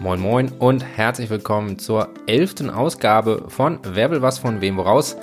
Moin Moin und herzlich willkommen zur elften Ausgabe von Wer will was von wem woraus.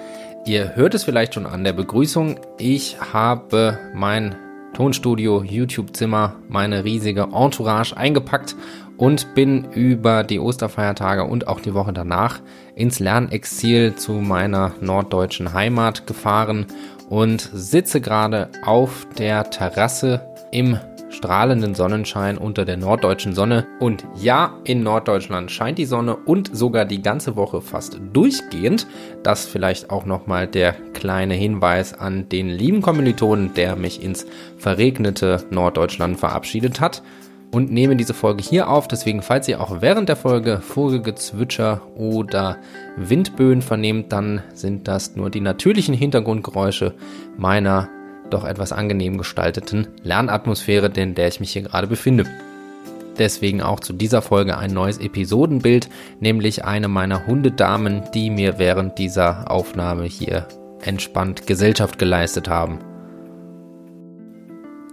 Ihr hört es vielleicht schon an der Begrüßung. Ich habe mein Tonstudio, YouTube-Zimmer, meine riesige Entourage eingepackt und bin über die Osterfeiertage und auch die Woche danach ins Lernexil zu meiner norddeutschen Heimat gefahren und sitze gerade auf der Terrasse im strahlenden Sonnenschein unter der norddeutschen Sonne. Und ja, in Norddeutschland scheint die Sonne und sogar die ganze Woche fast durchgehend. Das vielleicht auch nochmal der kleine Hinweis an den lieben Kommilitonen, der mich ins verregnete Norddeutschland verabschiedet hat und nehme diese Folge hier auf. Deswegen, falls ihr auch während der Folge Vogelgezwitscher oder Windböen vernehmt, dann sind das nur die natürlichen Hintergrundgeräusche meiner doch etwas angenehm gestalteten Lernatmosphäre, in der ich mich hier gerade befinde. Deswegen auch zu dieser Folge ein neues Episodenbild, nämlich eine meiner Hundedamen, die mir während dieser Aufnahme hier entspannt Gesellschaft geleistet haben.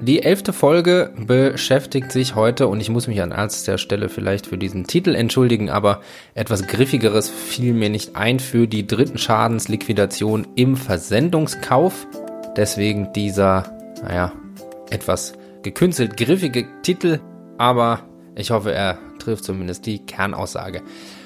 Die elfte Folge beschäftigt sich heute, und ich muss mich an erster Stelle vielleicht für diesen Titel entschuldigen, aber etwas Griffigeres fiel mir nicht ein für die dritten Schadensliquidation im Versendungskauf. Deswegen dieser, naja, etwas gekünstelt griffige Titel, aber ich hoffe, er trifft zumindest die Kernaussage.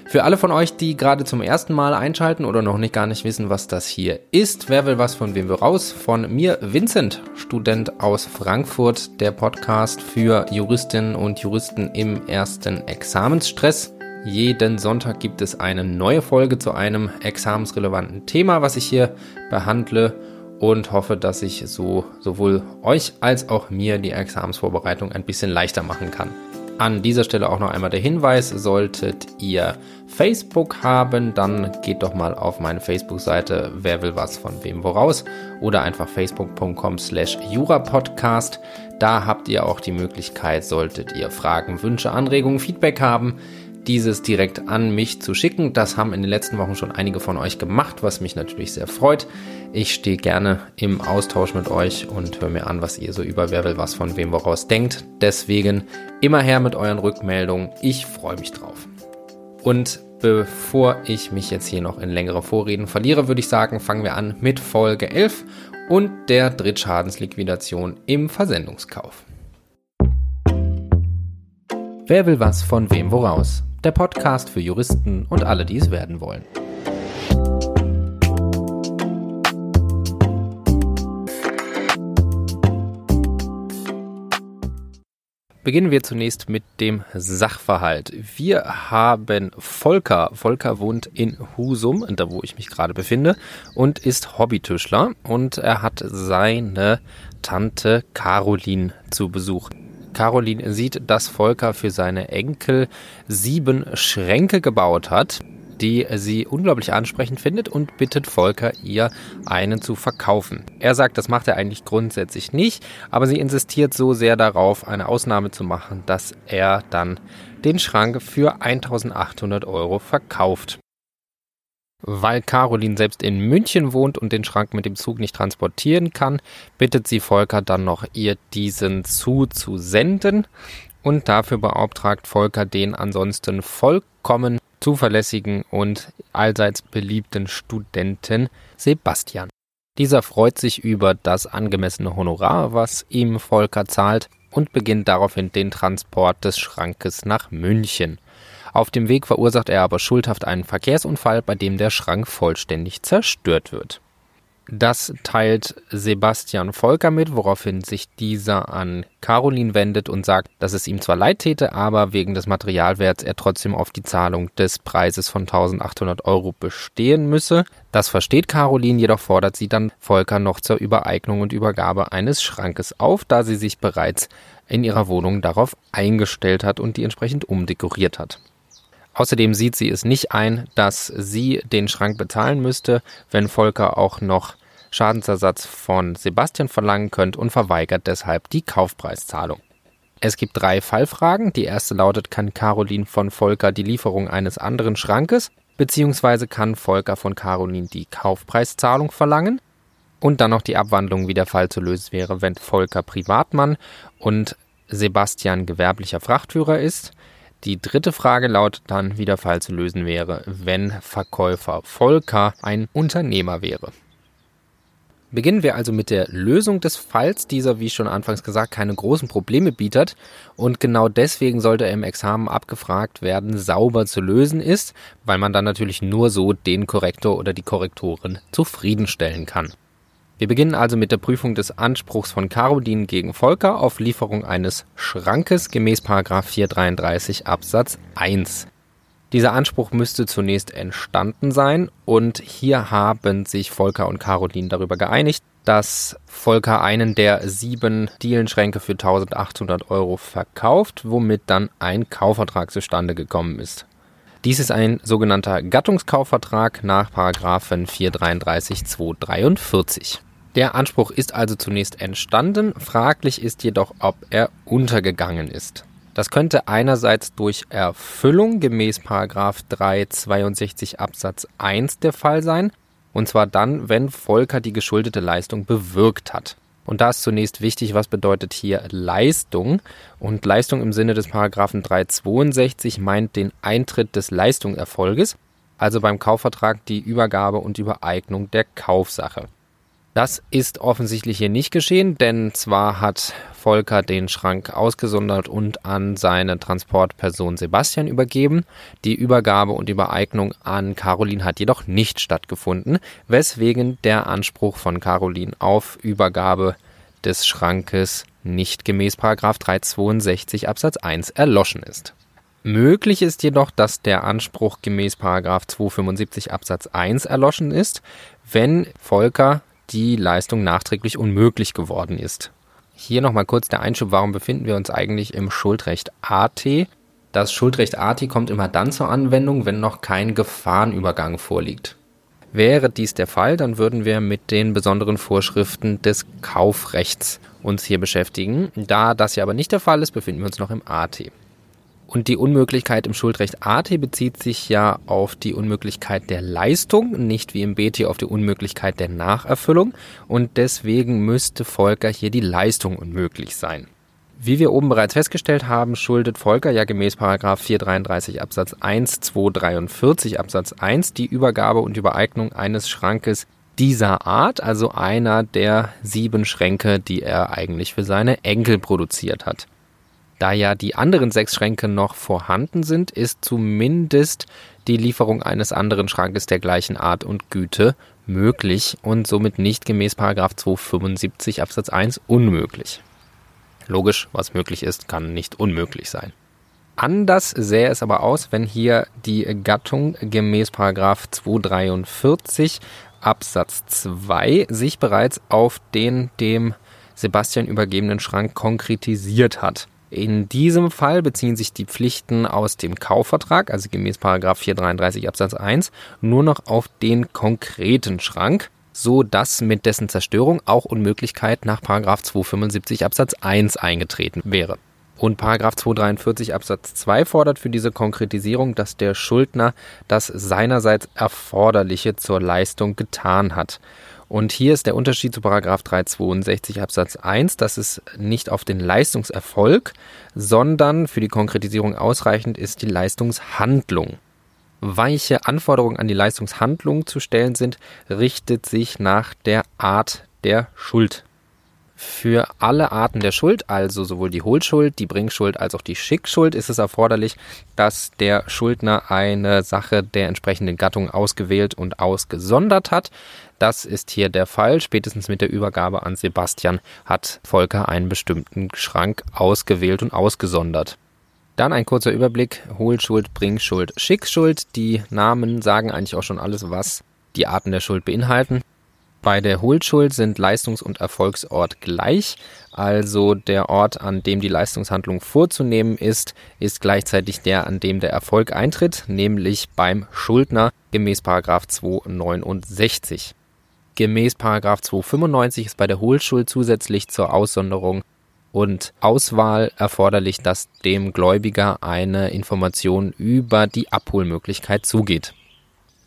Für alle von euch, die gerade zum ersten Mal einschalten oder noch nicht gar nicht wissen, was das hier ist, wer will was von wem wir raus? Von mir, Vincent, Student aus Frankfurt, der Podcast für Juristinnen und Juristen im ersten Examensstress. Jeden Sonntag gibt es eine neue Folge zu einem examensrelevanten Thema, was ich hier behandle und hoffe, dass ich so sowohl euch als auch mir die Examensvorbereitung ein bisschen leichter machen kann. An dieser Stelle auch noch einmal der Hinweis, solltet ihr Facebook haben, dann geht doch mal auf meine Facebook-Seite Wer will was von wem woraus oder einfach facebook.com slash jurapodcast. Da habt ihr auch die Möglichkeit, solltet ihr Fragen, Wünsche, Anregungen, Feedback haben, dieses direkt an mich zu schicken. Das haben in den letzten Wochen schon einige von euch gemacht, was mich natürlich sehr freut. Ich stehe gerne im Austausch mit euch und höre mir an, was ihr so über Wer will was von wem woraus denkt. Deswegen immer her mit euren Rückmeldungen. Ich freue mich drauf. Und bevor ich mich jetzt hier noch in längere Vorreden verliere, würde ich sagen, fangen wir an mit Folge 11 und der Drittschadensliquidation im Versendungskauf. Wer will was von wem woraus? Der Podcast für Juristen und alle, die es werden wollen. Beginnen wir zunächst mit dem Sachverhalt. Wir haben Volker. Volker wohnt in Husum, da wo ich mich gerade befinde, und ist Hobbytischler. Und er hat seine Tante Caroline zu Besuch. Caroline sieht, dass Volker für seine Enkel sieben Schränke gebaut hat die sie unglaublich ansprechend findet und bittet Volker, ihr einen zu verkaufen. Er sagt, das macht er eigentlich grundsätzlich nicht, aber sie insistiert so sehr darauf, eine Ausnahme zu machen, dass er dann den Schrank für 1800 Euro verkauft. Weil Caroline selbst in München wohnt und den Schrank mit dem Zug nicht transportieren kann, bittet sie Volker dann noch, ihr diesen zuzusenden. Und dafür beauftragt Volker den ansonsten vollkommen zuverlässigen und allseits beliebten Studenten Sebastian. Dieser freut sich über das angemessene Honorar, was ihm Volker zahlt, und beginnt daraufhin den Transport des Schrankes nach München. Auf dem Weg verursacht er aber schuldhaft einen Verkehrsunfall, bei dem der Schrank vollständig zerstört wird. Das teilt Sebastian Volker mit, woraufhin sich dieser an Caroline wendet und sagt, dass es ihm zwar leid täte, aber wegen des Materialwerts er trotzdem auf die Zahlung des Preises von 1800 Euro bestehen müsse. Das versteht Caroline, jedoch fordert sie dann Volker noch zur Übereignung und Übergabe eines Schrankes auf, da sie sich bereits in ihrer Wohnung darauf eingestellt hat und die entsprechend umdekoriert hat. Außerdem sieht sie es nicht ein, dass sie den Schrank bezahlen müsste, wenn Volker auch noch Schadensersatz von Sebastian verlangen könnte und verweigert deshalb die Kaufpreiszahlung. Es gibt drei Fallfragen. Die erste lautet, kann Caroline von Volker die Lieferung eines anderen Schrankes, beziehungsweise kann Volker von Caroline die Kaufpreiszahlung verlangen? Und dann noch die Abwandlung, wie der Fall zu lösen wäre, wenn Volker Privatmann und Sebastian gewerblicher Frachtführer ist. Die dritte Frage lautet dann, wie der Fall zu lösen wäre, wenn Verkäufer Volker ein Unternehmer wäre. Beginnen wir also mit der Lösung des Falls. Dieser, wie schon anfangs gesagt, keine großen Probleme bietet und genau deswegen sollte er im Examen abgefragt werden, sauber zu lösen ist, weil man dann natürlich nur so den Korrektor oder die Korrektorin zufriedenstellen kann. Wir beginnen also mit der Prüfung des Anspruchs von Caroline gegen Volker auf Lieferung eines Schrankes gemäß 433 Absatz 1. Dieser Anspruch müsste zunächst entstanden sein und hier haben sich Volker und Caroline darüber geeinigt, dass Volker einen der sieben Dielenschränke für 1800 Euro verkauft, womit dann ein Kaufvertrag zustande gekommen ist. Dies ist ein sogenannter Gattungskaufvertrag nach Paragraphen 433 243. Der Anspruch ist also zunächst entstanden, fraglich ist jedoch, ob er untergegangen ist. Das könnte einerseits durch Erfüllung gemäß 362 Absatz 1 der Fall sein, und zwar dann, wenn Volker die geschuldete Leistung bewirkt hat. Und da ist zunächst wichtig, was bedeutet hier Leistung? Und Leistung im Sinne des Paragraphen 362 meint den Eintritt des Leistungserfolges, also beim Kaufvertrag die Übergabe und Übereignung der Kaufsache. Das ist offensichtlich hier nicht geschehen, denn zwar hat Volker den Schrank ausgesondert und an seine Transportperson Sebastian übergeben. Die Übergabe und Übereignung an Caroline hat jedoch nicht stattgefunden, weswegen der Anspruch von Caroline auf Übergabe des Schrankes nicht gemäß 362 Absatz 1 erloschen ist. Möglich ist jedoch, dass der Anspruch gemäß 275 Absatz 1 erloschen ist, wenn Volker die Leistung nachträglich unmöglich geworden ist. Hier nochmal kurz der Einschub, warum befinden wir uns eigentlich im Schuldrecht AT? Das Schuldrecht AT kommt immer dann zur Anwendung, wenn noch kein Gefahrenübergang vorliegt. Wäre dies der Fall, dann würden wir mit den besonderen Vorschriften des Kaufrechts uns hier beschäftigen. Da das ja aber nicht der Fall ist, befinden wir uns noch im AT. Und die Unmöglichkeit im Schuldrecht AT bezieht sich ja auf die Unmöglichkeit der Leistung, nicht wie im BT auf die Unmöglichkeit der Nacherfüllung. Und deswegen müsste Volker hier die Leistung unmöglich sein. Wie wir oben bereits festgestellt haben, schuldet Volker ja gemäß 433 Absatz 1, 243 Absatz 1 die Übergabe und Übereignung eines Schrankes dieser Art, also einer der sieben Schränke, die er eigentlich für seine Enkel produziert hat. Da ja die anderen sechs Schränke noch vorhanden sind, ist zumindest die Lieferung eines anderen Schrankes der gleichen Art und Güte möglich und somit nicht gemäß 275 Absatz 1 unmöglich. Logisch, was möglich ist, kann nicht unmöglich sein. Anders sähe es aber aus, wenn hier die Gattung gemäß 243 Absatz 2 sich bereits auf den dem Sebastian übergebenen Schrank konkretisiert hat. In diesem Fall beziehen sich die Pflichten aus dem Kaufvertrag, also gemäß 433 Absatz 1, nur noch auf den konkreten Schrank, so dass mit dessen Zerstörung auch Unmöglichkeit nach 275 Absatz 1 eingetreten wäre. Und 243 Absatz 2 fordert für diese Konkretisierung, dass der Schuldner das seinerseits Erforderliche zur Leistung getan hat. Und hier ist der Unterschied zu Paragraph 362 Absatz 1, dass es nicht auf den Leistungserfolg, sondern für die Konkretisierung ausreichend ist die Leistungshandlung. Weiche Anforderungen an die Leistungshandlung zu stellen sind, richtet sich nach der Art der Schuld. Für alle Arten der Schuld, also sowohl die Hohlschuld, die Bringschuld als auch die Schickschuld, ist es erforderlich, dass der Schuldner eine Sache der entsprechenden Gattung ausgewählt und ausgesondert hat. Das ist hier der Fall. Spätestens mit der Übergabe an Sebastian hat Volker einen bestimmten Schrank ausgewählt und ausgesondert. Dann ein kurzer Überblick. Hohlschuld, Bringschuld, Schickschuld. Die Namen sagen eigentlich auch schon alles, was die Arten der Schuld beinhalten. Bei der Hohlschuld sind Leistungs- und Erfolgsort gleich, also der Ort, an dem die Leistungshandlung vorzunehmen ist, ist gleichzeitig der, an dem der Erfolg eintritt, nämlich beim Schuldner gemäß 269. Gemäß 295 ist bei der Hohlschuld zusätzlich zur Aussonderung und Auswahl erforderlich, dass dem Gläubiger eine Information über die Abholmöglichkeit zugeht.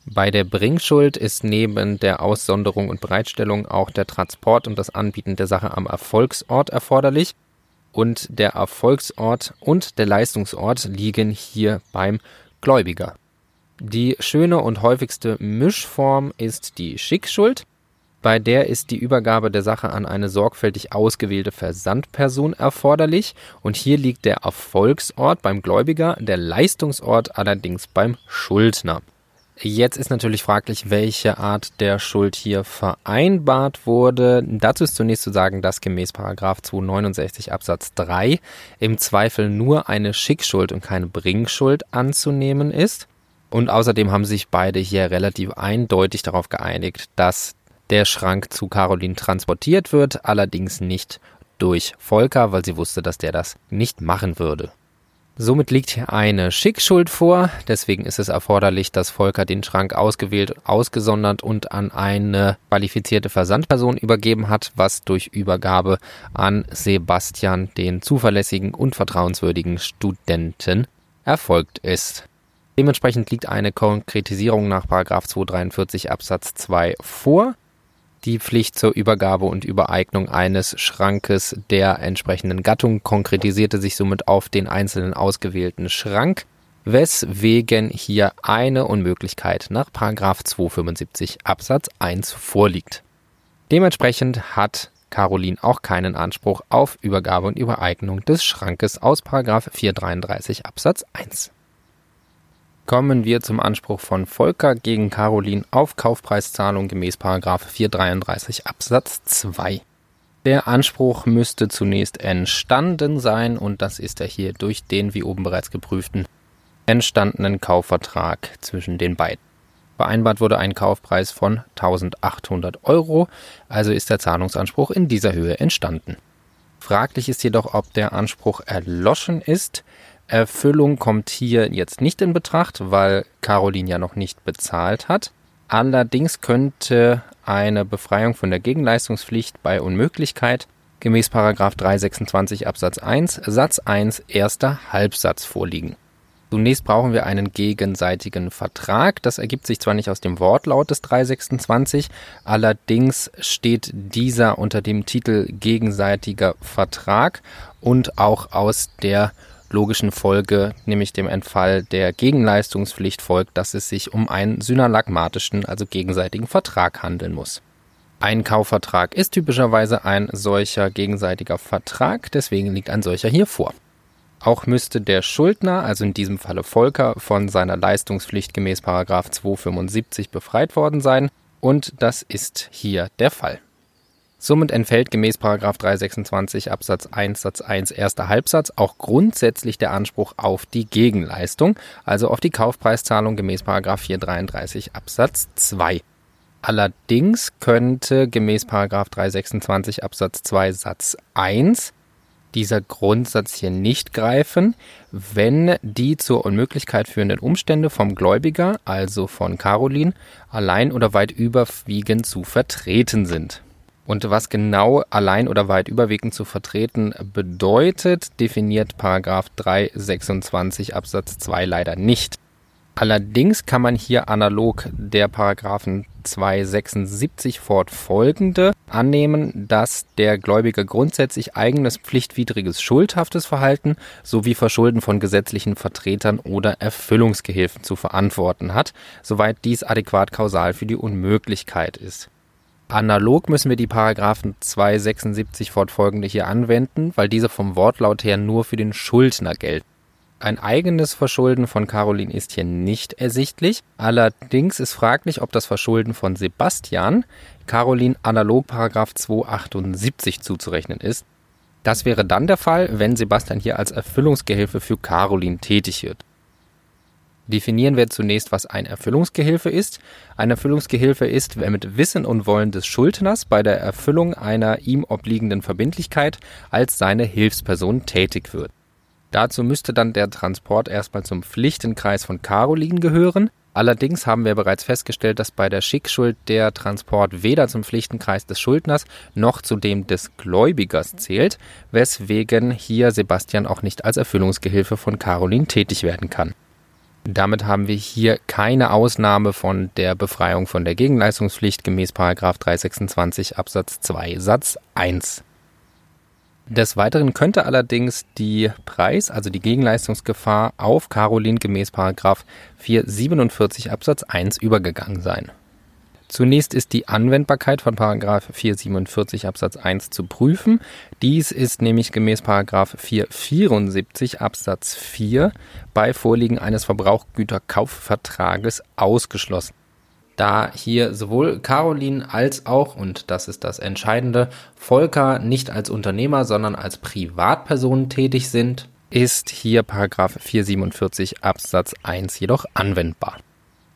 Bei der Bringschuld ist neben der Aussonderung und Bereitstellung auch der Transport und das Anbieten der Sache am Erfolgsort erforderlich. und der Erfolgsort und der Leistungsort liegen hier beim Gläubiger. Die schöne und häufigste Mischform ist die Schickschuld. Bei der ist die Übergabe der Sache an eine sorgfältig ausgewählte Versandperson erforderlich und hier liegt der Erfolgsort beim Gläubiger, der Leistungsort allerdings beim Schuldner. Jetzt ist natürlich fraglich, welche Art der Schuld hier vereinbart wurde. Dazu ist zunächst zu sagen, dass gemäß 269 Absatz 3 im Zweifel nur eine Schickschuld und keine Bringschuld anzunehmen ist. Und außerdem haben sich beide hier relativ eindeutig darauf geeinigt, dass der Schrank zu Caroline transportiert wird, allerdings nicht durch Volker, weil sie wusste, dass der das nicht machen würde. Somit liegt eine Schickschuld vor, deswegen ist es erforderlich, dass Volker den Schrank ausgewählt, ausgesondert und an eine qualifizierte Versandperson übergeben hat, was durch Übergabe an Sebastian, den zuverlässigen und vertrauenswürdigen Studenten, erfolgt ist. Dementsprechend liegt eine Konkretisierung nach 243 Absatz 2 vor die Pflicht zur Übergabe und Übereignung eines Schrankes der entsprechenden Gattung konkretisierte sich somit auf den einzelnen ausgewählten Schrank, weswegen hier eine Unmöglichkeit nach 275 Absatz 1 vorliegt. Dementsprechend hat Caroline auch keinen Anspruch auf Übergabe und Übereignung des Schrankes aus 433 Absatz 1 kommen wir zum Anspruch von Volker gegen Caroline auf Kaufpreiszahlung gemäß 433 Absatz 2. Der Anspruch müsste zunächst entstanden sein und das ist er hier durch den, wie oben bereits geprüften, entstandenen Kaufvertrag zwischen den beiden. Vereinbart wurde ein Kaufpreis von 1800 Euro, also ist der Zahlungsanspruch in dieser Höhe entstanden. Fraglich ist jedoch, ob der Anspruch erloschen ist. Erfüllung kommt hier jetzt nicht in Betracht, weil Caroline ja noch nicht bezahlt hat. Allerdings könnte eine Befreiung von der Gegenleistungspflicht bei Unmöglichkeit gemäß 326 Absatz 1 Satz 1 erster Halbsatz vorliegen. Zunächst brauchen wir einen gegenseitigen Vertrag. Das ergibt sich zwar nicht aus dem Wortlaut des 326, allerdings steht dieser unter dem Titel gegenseitiger Vertrag und auch aus der logischen Folge, nämlich dem Entfall der Gegenleistungspflicht folgt, dass es sich um einen synalagmatischen, also gegenseitigen Vertrag handeln muss. Ein Kaufvertrag ist typischerweise ein solcher gegenseitiger Vertrag, deswegen liegt ein solcher hier vor. Auch müsste der Schuldner, also in diesem Falle Volker, von seiner Leistungspflicht gemäß 275 befreit worden sein, und das ist hier der Fall. Somit entfällt gemäß 326 Absatz 1 Satz 1 erster Halbsatz auch grundsätzlich der Anspruch auf die Gegenleistung, also auf die Kaufpreiszahlung gemäß 433 Absatz 2. Allerdings könnte gemäß 326 Absatz 2 Satz 1 dieser Grundsatz hier nicht greifen, wenn die zur Unmöglichkeit führenden Umstände vom Gläubiger, also von Caroline, allein oder weit überwiegend zu vertreten sind. Und was genau allein oder weit überwiegend zu vertreten bedeutet, definiert Paragraph 326 Absatz 2 leider nicht. Allerdings kann man hier analog der Paragraphen 276 fortfolgende annehmen, dass der Gläubiger grundsätzlich eigenes pflichtwidriges schuldhaftes Verhalten sowie Verschulden von gesetzlichen Vertretern oder Erfüllungsgehilfen zu verantworten hat, soweit dies adäquat kausal für die Unmöglichkeit ist. Analog müssen wir die Paragraphen 276 fortfolgende hier anwenden, weil diese vom Wortlaut her nur für den Schuldner gelten. Ein eigenes Verschulden von Caroline ist hier nicht ersichtlich. Allerdings ist fraglich, ob das Verschulden von Sebastian Caroline analog Paragraph 278 zuzurechnen ist. Das wäre dann der Fall, wenn Sebastian hier als Erfüllungsgehilfe für Caroline tätig wird. Definieren wir zunächst, was ein Erfüllungsgehilfe ist. Ein Erfüllungsgehilfe ist, wer mit Wissen und Wollen des Schuldners bei der Erfüllung einer ihm obliegenden Verbindlichkeit als seine Hilfsperson tätig wird. Dazu müsste dann der Transport erstmal zum Pflichtenkreis von Caroline gehören. Allerdings haben wir bereits festgestellt, dass bei der Schickschuld der Transport weder zum Pflichtenkreis des Schuldners noch zu dem des Gläubigers zählt, weswegen hier Sebastian auch nicht als Erfüllungsgehilfe von Caroline tätig werden kann. Damit haben wir hier keine Ausnahme von der Befreiung von der Gegenleistungspflicht gemäß 326 Absatz 2 Satz 1. Des Weiteren könnte allerdings die Preis, also die Gegenleistungsgefahr auf Caroline gemäß 447 Absatz 1 übergegangen sein. Zunächst ist die Anwendbarkeit von 447 Absatz 1 zu prüfen. Dies ist nämlich gemäß 474 Absatz 4 bei Vorliegen eines Verbrauchgüterkaufvertrages ausgeschlossen da hier sowohl Caroline als auch, und das ist das Entscheidende, Volker nicht als Unternehmer, sondern als Privatpersonen tätig sind, ist hier Paragraph 447 Absatz 1 jedoch anwendbar.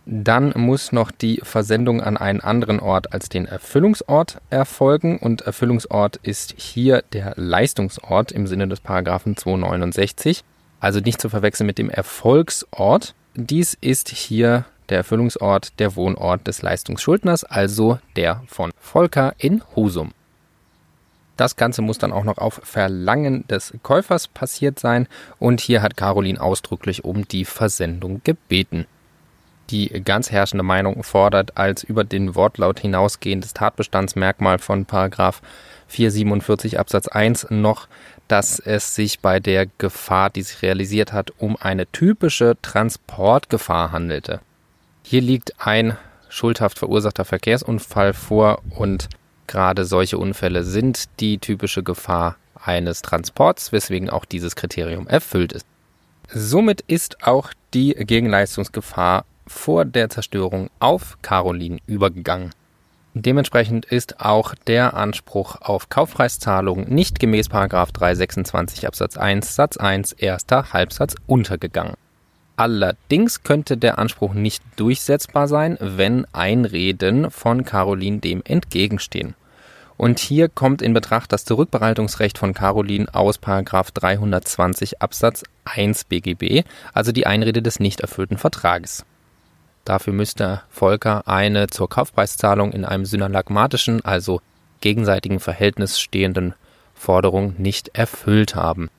Dann muss noch die Versendung an einen anderen Ort als den Erfüllungsort erfolgen und Erfüllungsort ist hier der Leistungsort im Sinne des Paragraphen 269, also nicht zu verwechseln mit dem Erfolgsort. Dies ist hier der Erfüllungsort der Wohnort des Leistungsschuldners, also der von Volker in Husum. Das Ganze muss dann auch noch auf Verlangen des Käufers passiert sein und hier hat Caroline ausdrücklich um die Versendung gebeten. Die ganz herrschende Meinung fordert als über den Wortlaut hinausgehendes Tatbestandsmerkmal von 447 Absatz 1 noch, dass es sich bei der Gefahr, die sich realisiert hat, um eine typische Transportgefahr handelte. Hier liegt ein schuldhaft verursachter Verkehrsunfall vor und gerade solche Unfälle sind die typische Gefahr eines Transports, weswegen auch dieses Kriterium erfüllt ist. Somit ist auch die Gegenleistungsgefahr vor der Zerstörung auf Caroline übergegangen. Dementsprechend ist auch der Anspruch auf Kaufpreiszahlung nicht gemäß 326 Absatz 1 Satz 1 erster Halbsatz untergegangen. Allerdings könnte der Anspruch nicht durchsetzbar sein, wenn Einreden von Caroline dem entgegenstehen. Und hier kommt in Betracht das Zurückbereitungsrecht von Caroline aus 320 Absatz 1 BGB, also die Einrede des nicht erfüllten Vertrages. Dafür müsste Volker eine zur Kaufpreiszahlung in einem synalagmatischen, also gegenseitigen Verhältnis stehenden Forderung nicht erfüllt haben.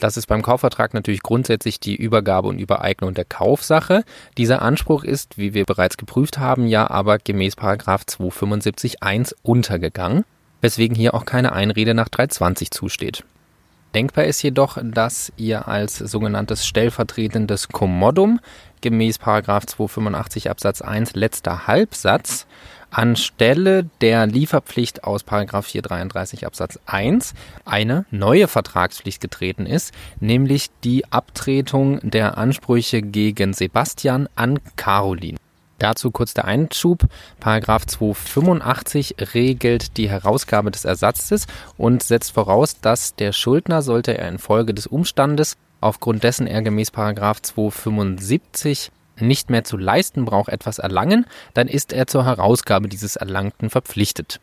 Das ist beim Kaufvertrag natürlich grundsätzlich die Übergabe und Übereignung der Kaufsache. Dieser Anspruch ist, wie wir bereits geprüft haben, ja aber gemäß 275.1 untergegangen, weswegen hier auch keine Einrede nach 320 zusteht. Denkbar ist jedoch, dass ihr als sogenanntes stellvertretendes Kommodum gemäß 285 Absatz 1 letzter Halbsatz anstelle der Lieferpflicht aus 433 Absatz 1 eine neue Vertragspflicht getreten ist, nämlich die Abtretung der Ansprüche gegen Sebastian an Caroline. Dazu kurz der Einschub. Paragraph 285 regelt die Herausgabe des Ersatzes und setzt voraus, dass der Schuldner, sollte er infolge des Umstandes, aufgrund dessen er gemäß Paragraph 275 nicht mehr zu leisten braucht, etwas erlangen, dann ist er zur Herausgabe dieses Erlangten verpflichtet.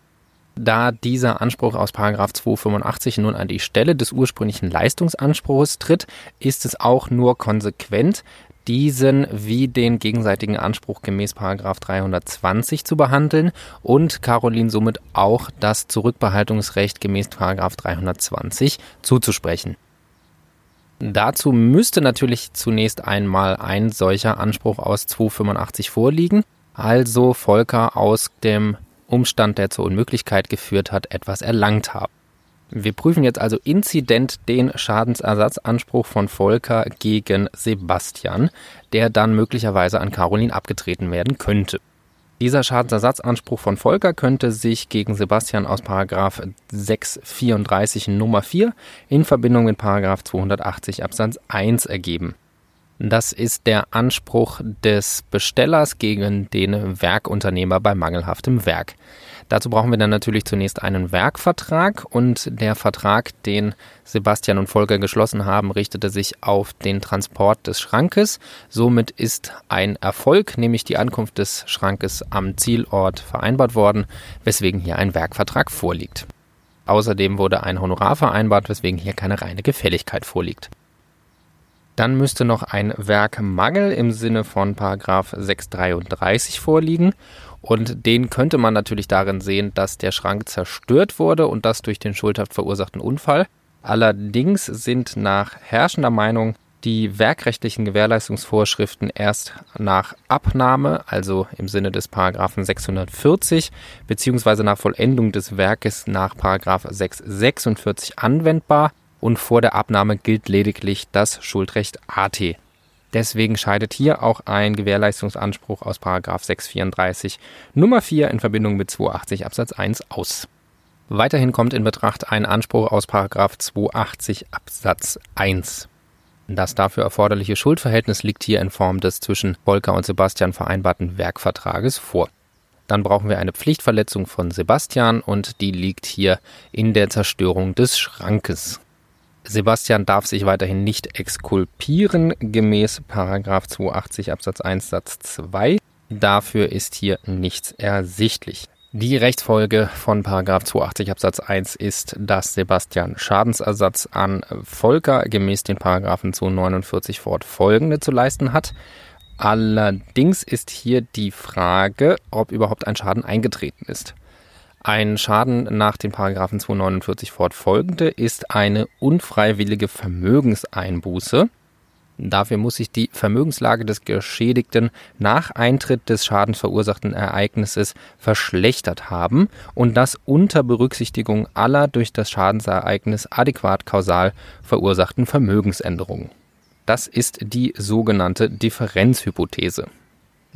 Da dieser Anspruch aus 285 nun an die Stelle des ursprünglichen Leistungsanspruchs tritt, ist es auch nur konsequent, diesen wie den gegenseitigen Anspruch gemäß 320 zu behandeln und Caroline somit auch das Zurückbehaltungsrecht gemäß 320 zuzusprechen. Dazu müsste natürlich zunächst einmal ein solcher Anspruch aus 285 vorliegen, also Volker aus dem Umstand, der zur Unmöglichkeit geführt hat, etwas erlangt haben. Wir prüfen jetzt also inzident den Schadensersatzanspruch von Volker gegen Sebastian, der dann möglicherweise an Caroline abgetreten werden könnte. Dieser Schadensersatzanspruch von Volker könnte sich gegen Sebastian aus Paragraph 634 Nummer 4 in Verbindung mit Paragraph 280 Absatz 1 ergeben. Das ist der Anspruch des Bestellers gegen den Werkunternehmer bei mangelhaftem Werk. Dazu brauchen wir dann natürlich zunächst einen Werkvertrag und der Vertrag, den Sebastian und Volker geschlossen haben, richtete sich auf den Transport des Schrankes. Somit ist ein Erfolg, nämlich die Ankunft des Schrankes am Zielort vereinbart worden, weswegen hier ein Werkvertrag vorliegt. Außerdem wurde ein Honorar vereinbart, weswegen hier keine reine Gefälligkeit vorliegt. Dann müsste noch ein Werkmangel im Sinne von Paragraph 633 vorliegen und den könnte man natürlich darin sehen, dass der Schrank zerstört wurde und das durch den schuldhaft verursachten Unfall. Allerdings sind nach herrschender Meinung die werkrechtlichen Gewährleistungsvorschriften erst nach Abnahme, also im Sinne des Paragraphen 640, beziehungsweise nach Vollendung des Werkes nach Paragraph 646 anwendbar und vor der Abnahme gilt lediglich das Schuldrecht AT. Deswegen scheidet hier auch ein Gewährleistungsanspruch aus Paragraph 634 Nummer 4 in Verbindung mit 280 Absatz 1 aus. Weiterhin kommt in Betracht ein Anspruch aus Paragraph 280 Absatz 1. Das dafür erforderliche Schuldverhältnis liegt hier in Form des zwischen Volker und Sebastian vereinbarten Werkvertrages vor. Dann brauchen wir eine Pflichtverletzung von Sebastian und die liegt hier in der Zerstörung des Schrankes. Sebastian darf sich weiterhin nicht exkulpieren gemäß 280 Absatz 1 Satz 2. Dafür ist hier nichts ersichtlich. Die Rechtsfolge von 280 Absatz 1 ist, dass Sebastian Schadensersatz an Volker gemäß den Paragraphen 249 fortfolgende zu leisten hat. Allerdings ist hier die Frage, ob überhaupt ein Schaden eingetreten ist. Ein Schaden nach den Paragraphen 249 fortfolgende ist eine unfreiwillige Vermögenseinbuße. Dafür muss sich die Vermögenslage des Geschädigten nach Eintritt des schadensverursachten Ereignisses verschlechtert haben und das unter Berücksichtigung aller durch das Schadensereignis adäquat kausal verursachten Vermögensänderungen. Das ist die sogenannte Differenzhypothese.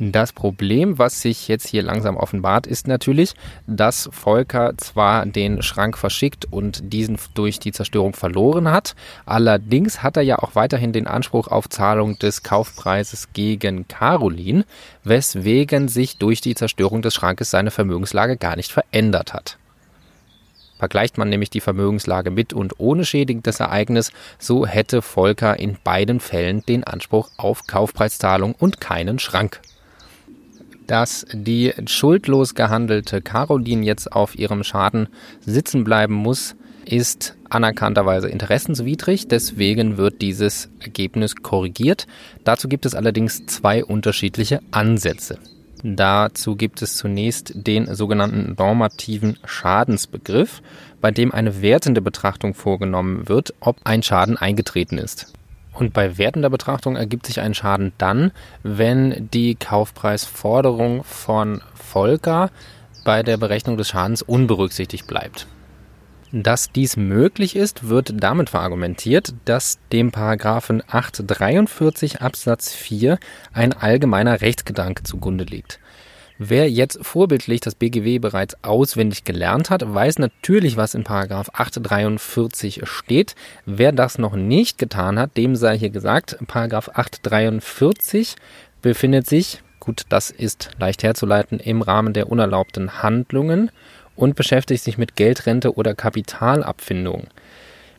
Das Problem, was sich jetzt hier langsam offenbart, ist natürlich, dass Volker zwar den Schrank verschickt und diesen durch die Zerstörung verloren hat, allerdings hat er ja auch weiterhin den Anspruch auf Zahlung des Kaufpreises gegen Caroline, weswegen sich durch die Zerstörung des Schrankes seine Vermögenslage gar nicht verändert hat. Vergleicht man nämlich die Vermögenslage mit und ohne schädigendes Ereignis, so hätte Volker in beiden Fällen den Anspruch auf Kaufpreiszahlung und keinen Schrank dass die schuldlos gehandelte Caroline jetzt auf ihrem Schaden sitzen bleiben muss, ist anerkannterweise interessenswidrig. Deswegen wird dieses Ergebnis korrigiert. Dazu gibt es allerdings zwei unterschiedliche Ansätze. Dazu gibt es zunächst den sogenannten normativen Schadensbegriff, bei dem eine wertende Betrachtung vorgenommen wird, ob ein Schaden eingetreten ist. Und bei wertender Betrachtung ergibt sich ein Schaden dann, wenn die Kaufpreisforderung von Volker bei der Berechnung des Schadens unberücksichtigt bleibt. Dass dies möglich ist, wird damit verargumentiert, dass dem Paragraphen 843 Absatz 4 ein allgemeiner Rechtsgedanke zugrunde liegt. Wer jetzt vorbildlich das BGW bereits auswendig gelernt hat, weiß natürlich, was in Paragraph 843 steht. Wer das noch nicht getan hat, dem sei hier gesagt, Paragraph 843 befindet sich, gut, das ist leicht herzuleiten, im Rahmen der unerlaubten Handlungen und beschäftigt sich mit Geldrente oder Kapitalabfindung.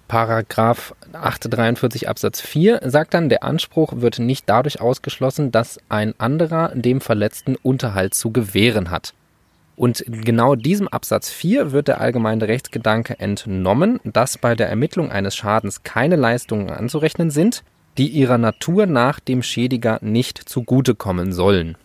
Paragraph 843 Absatz 4 sagt dann, der Anspruch wird nicht dadurch ausgeschlossen, dass ein anderer dem Verletzten Unterhalt zu gewähren hat. Und genau diesem Absatz 4 wird der allgemeine Rechtsgedanke entnommen, dass bei der Ermittlung eines Schadens keine Leistungen anzurechnen sind, die ihrer Natur nach dem Schädiger nicht zugutekommen sollen.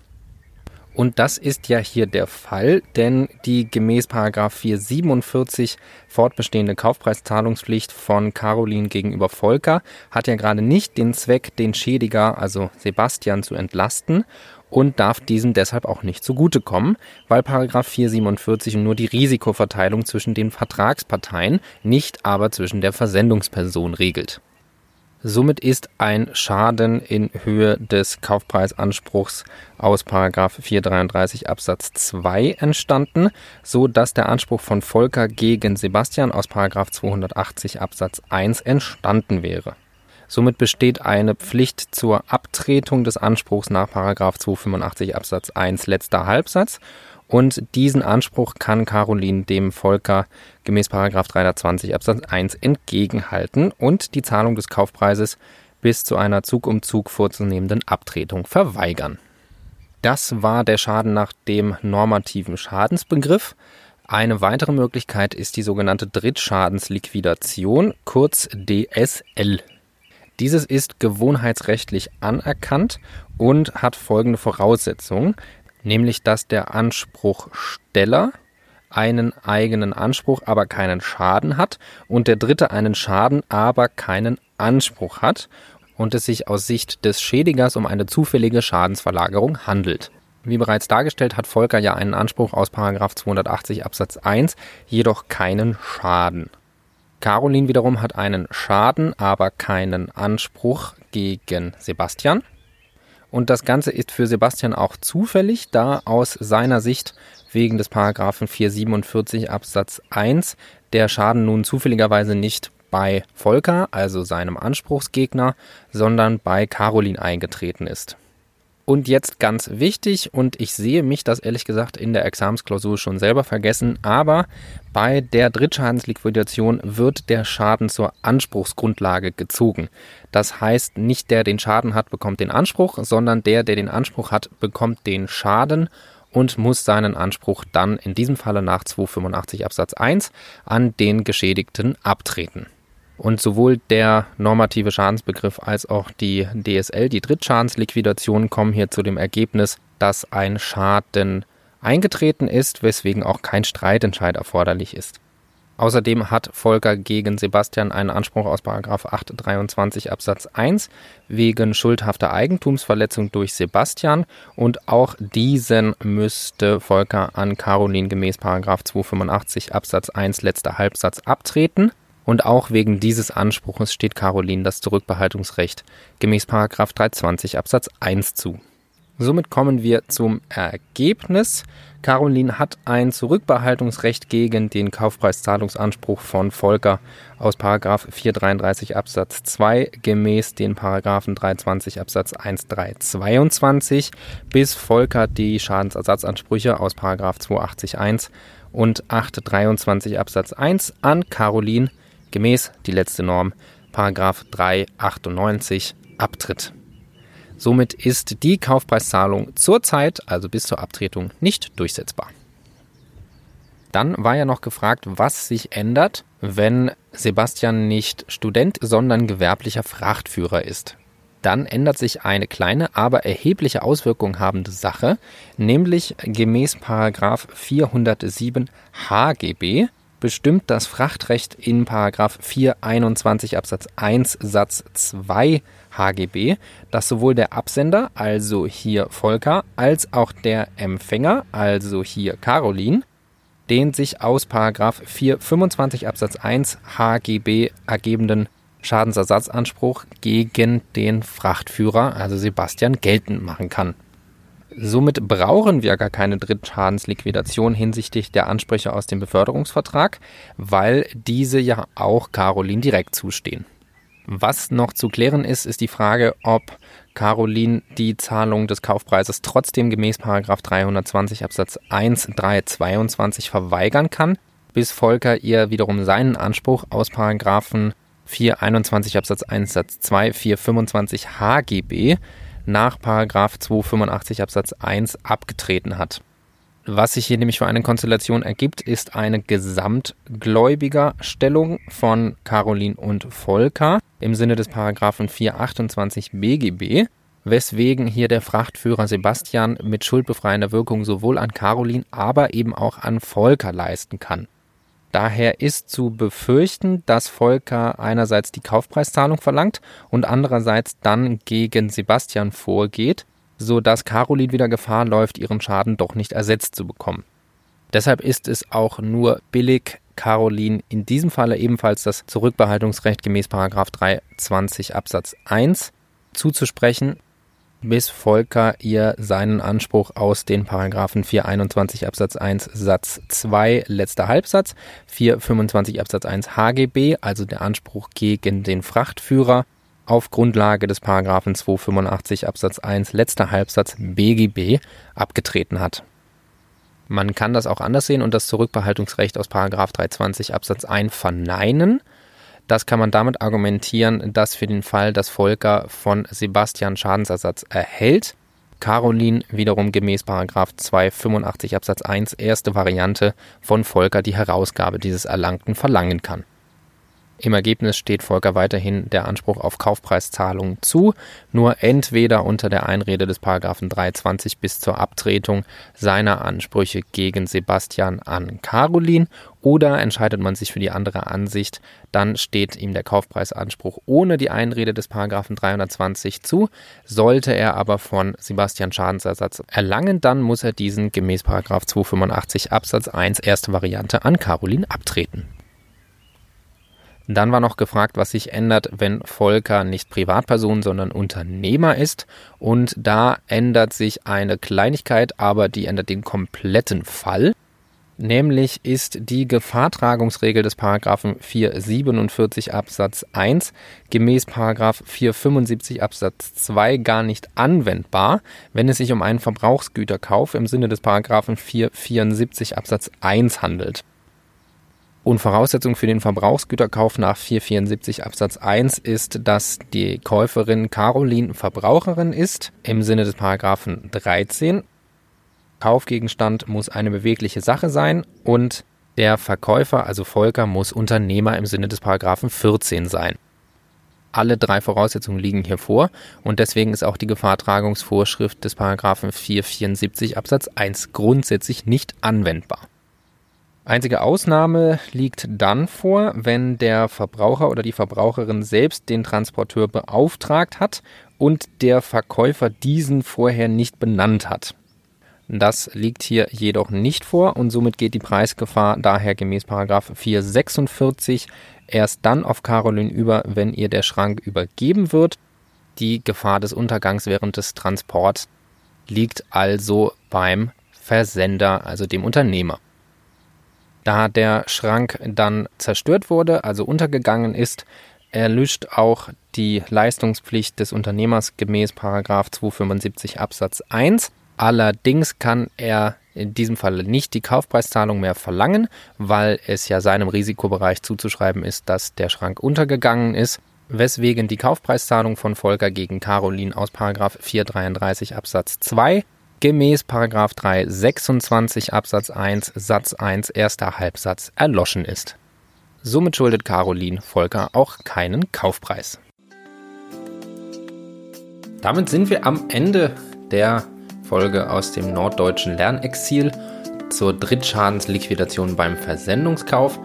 Und das ist ja hier der Fall, denn die gemäß 447 fortbestehende Kaufpreiszahlungspflicht von Caroline gegenüber Volker hat ja gerade nicht den Zweck, den Schädiger, also Sebastian, zu entlasten und darf diesem deshalb auch nicht zugutekommen, weil 447 nur die Risikoverteilung zwischen den Vertragsparteien, nicht aber zwischen der Versendungsperson regelt. Somit ist ein Schaden in Höhe des Kaufpreisanspruchs aus 433 Absatz 2 entstanden, so dass der Anspruch von Volker gegen Sebastian aus 280 Absatz 1 entstanden wäre. Somit besteht eine Pflicht zur Abtretung des Anspruchs nach 285 Absatz 1 letzter Halbsatz und diesen Anspruch kann Caroline dem Volker gemäß 320 Absatz 1 entgegenhalten und die Zahlung des Kaufpreises bis zu einer Zug um Zug vorzunehmenden Abtretung verweigern. Das war der Schaden nach dem normativen Schadensbegriff. Eine weitere Möglichkeit ist die sogenannte Drittschadensliquidation, kurz DSL. Dieses ist gewohnheitsrechtlich anerkannt und hat folgende Voraussetzungen nämlich dass der Anspruchsteller einen eigenen Anspruch, aber keinen Schaden hat und der dritte einen Schaden, aber keinen Anspruch hat. und es sich aus Sicht des Schädigers um eine zufällige Schadensverlagerung handelt. Wie bereits dargestellt, hat Volker ja einen Anspruch aus 280 Absatz 1, jedoch keinen Schaden. Caroline wiederum hat einen Schaden, aber keinen Anspruch gegen Sebastian. Und das Ganze ist für Sebastian auch zufällig, da aus seiner Sicht wegen des Paragraphen 447 Absatz 1 der Schaden nun zufälligerweise nicht bei Volker, also seinem Anspruchsgegner, sondern bei Caroline eingetreten ist. Und jetzt ganz wichtig, und ich sehe mich das ehrlich gesagt in der Examensklausur schon selber vergessen, aber bei der Drittschadensliquidation wird der Schaden zur Anspruchsgrundlage gezogen. Das heißt, nicht der den Schaden hat, bekommt den Anspruch, sondern der, der den Anspruch hat, bekommt den Schaden und muss seinen Anspruch dann in diesem Falle nach 285 Absatz 1 an den Geschädigten abtreten. Und sowohl der normative Schadensbegriff als auch die DSL, die Drittschadensliquidation, kommen hier zu dem Ergebnis, dass ein Schaden eingetreten ist, weswegen auch kein Streitentscheid erforderlich ist. Außerdem hat Volker gegen Sebastian einen Anspruch aus 823 Absatz 1 wegen schuldhafter Eigentumsverletzung durch Sebastian und auch diesen müsste Volker an Caroline gemäß 285 Absatz 1 letzter Halbsatz abtreten. Und auch wegen dieses Anspruches steht Caroline das Zurückbehaltungsrecht gemäß 320 Absatz 1 zu. Somit kommen wir zum Ergebnis. Caroline hat ein Zurückbehaltungsrecht gegen den Kaufpreiszahlungsanspruch von Volker aus 433 Absatz 2 gemäß den Paragraphen 320 Absatz 1 322, bis Volker die Schadensersatzansprüche aus 280 1 und 823 Absatz 1 an Caroline gemäß die letzte Norm, Paragraph 398, abtritt. Somit ist die Kaufpreiszahlung zurzeit, also bis zur Abtretung, nicht durchsetzbar. Dann war ja noch gefragt, was sich ändert, wenn Sebastian nicht Student, sondern gewerblicher Frachtführer ist. Dann ändert sich eine kleine, aber erhebliche Auswirkung habende Sache, nämlich gemäß 407 HGB bestimmt das Frachtrecht in 421 Absatz 1 Satz 2 HGB, dass sowohl der Absender, also hier Volker, als auch der Empfänger, also hier Caroline, den sich aus 425 Absatz 1 HGB ergebenden Schadensersatzanspruch gegen den Frachtführer, also Sebastian, geltend machen kann. Somit brauchen wir gar keine Drittschadensliquidation hinsichtlich der Ansprüche aus dem Beförderungsvertrag, weil diese ja auch Caroline direkt zustehen. Was noch zu klären ist, ist die Frage, ob Caroline die Zahlung des Kaufpreises trotzdem gemäß 320 Absatz 1 322 verweigern kann, bis Volker ihr wiederum seinen Anspruch aus Paragraphen 421 Absatz 1 Satz 2 425 HGB nach 285 Absatz 1 abgetreten hat. Was sich hier nämlich für eine Konstellation ergibt, ist eine Gesamtgläubigerstellung von Caroline und Volker im Sinne des Paragraphen 428 BGB, weswegen hier der Frachtführer Sebastian mit schuldbefreiender Wirkung sowohl an Caroline, aber eben auch an Volker leisten kann. Daher ist zu befürchten, dass Volker einerseits die Kaufpreiszahlung verlangt und andererseits dann gegen Sebastian vorgeht, so dass Caroline wieder Gefahr läuft, ihren Schaden doch nicht ersetzt zu bekommen. Deshalb ist es auch nur billig, Caroline in diesem Falle ebenfalls das Zurückbehaltungsrecht gemäß 320 Absatz 1 zuzusprechen, bis Volker ihr seinen Anspruch aus den Paragraphen 421 Absatz 1 Satz 2 letzter Halbsatz, 425 Absatz 1 HGB, also der Anspruch gegen den Frachtführer, auf Grundlage des Paragraphen 285 Absatz 1 letzter Halbsatz BGB abgetreten hat. Man kann das auch anders sehen und das Zurückbehaltungsrecht aus Paragraph 320 Absatz 1 verneinen. Das kann man damit argumentieren, dass für den Fall, dass Volker von Sebastian Schadensersatz erhält, Caroline wiederum gemäß 285 Absatz 1 erste Variante von Volker die Herausgabe dieses Erlangten verlangen kann. Im Ergebnis steht Volker weiterhin der Anspruch auf Kaufpreiszahlungen zu, nur entweder unter der Einrede des Paragraphen 320 bis zur Abtretung seiner Ansprüche gegen Sebastian an Caroline oder entscheidet man sich für die andere Ansicht, dann steht ihm der Kaufpreisanspruch ohne die Einrede des Paragraphen 320 zu. Sollte er aber von Sebastian Schadensersatz erlangen, dann muss er diesen gemäß Paragraph 285 Absatz 1 erste Variante an Caroline abtreten. Dann war noch gefragt, was sich ändert, wenn Volker nicht Privatperson, sondern Unternehmer ist. Und da ändert sich eine Kleinigkeit, aber die ändert den kompletten Fall. Nämlich ist die Gefahrtragungsregel des Paragraphen 447 Absatz 1 gemäß Paragraph 475 Absatz 2 gar nicht anwendbar, wenn es sich um einen Verbrauchsgüterkauf im Sinne des Paragraphen 474 Absatz 1 handelt. Und Voraussetzung für den Verbrauchsgüterkauf nach 474 Absatz 1 ist, dass die Käuferin Caroline Verbraucherin ist im Sinne des Paragraphen 13. Kaufgegenstand muss eine bewegliche Sache sein und der Verkäufer, also Volker, muss Unternehmer im Sinne des Paragraphen 14 sein. Alle drei Voraussetzungen liegen hier vor und deswegen ist auch die Gefahrtragungsvorschrift des Paragraphen 474 Absatz 1 grundsätzlich nicht anwendbar. Einzige Ausnahme liegt dann vor, wenn der Verbraucher oder die Verbraucherin selbst den Transporteur beauftragt hat und der Verkäufer diesen vorher nicht benannt hat. Das liegt hier jedoch nicht vor und somit geht die Preisgefahr daher gemäß 446 erst dann auf Caroline über, wenn ihr der Schrank übergeben wird. Die Gefahr des Untergangs während des Transports liegt also beim Versender, also dem Unternehmer. Da der Schrank dann zerstört wurde, also untergegangen ist, erlischt auch die Leistungspflicht des Unternehmers gemäß 275 Absatz 1. Allerdings kann er in diesem Fall nicht die Kaufpreiszahlung mehr verlangen, weil es ja seinem Risikobereich zuzuschreiben ist, dass der Schrank untergegangen ist, weswegen die Kaufpreiszahlung von Volker gegen Caroline aus 433 Absatz 2 gemäß 326 Absatz 1 Satz 1 erster Halbsatz erloschen ist. Somit schuldet Caroline Volker auch keinen Kaufpreis. Damit sind wir am Ende der Folge aus dem norddeutschen Lernexil zur Drittschadensliquidation beim Versendungskauf.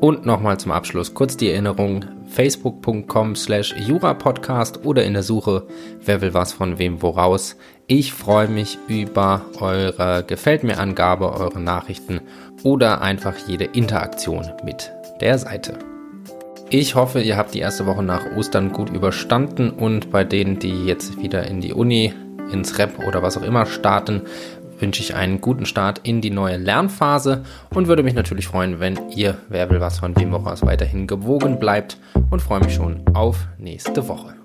Und nochmal zum Abschluss kurz die Erinnerung, facebook.com slash jurapodcast oder in der Suche Wer will was von wem woraus. Ich freue mich über eure Gefällt mir Angabe, eure Nachrichten oder einfach jede Interaktion mit der Seite. Ich hoffe, ihr habt die erste Woche nach Ostern gut überstanden und bei denen, die jetzt wieder in die Uni, ins Rep oder was auch immer starten, wünsche ich einen guten Start in die neue Lernphase und würde mich natürlich freuen, wenn ihr, wer will was von wem auch aus, weiterhin gewogen bleibt und freue mich schon auf nächste Woche.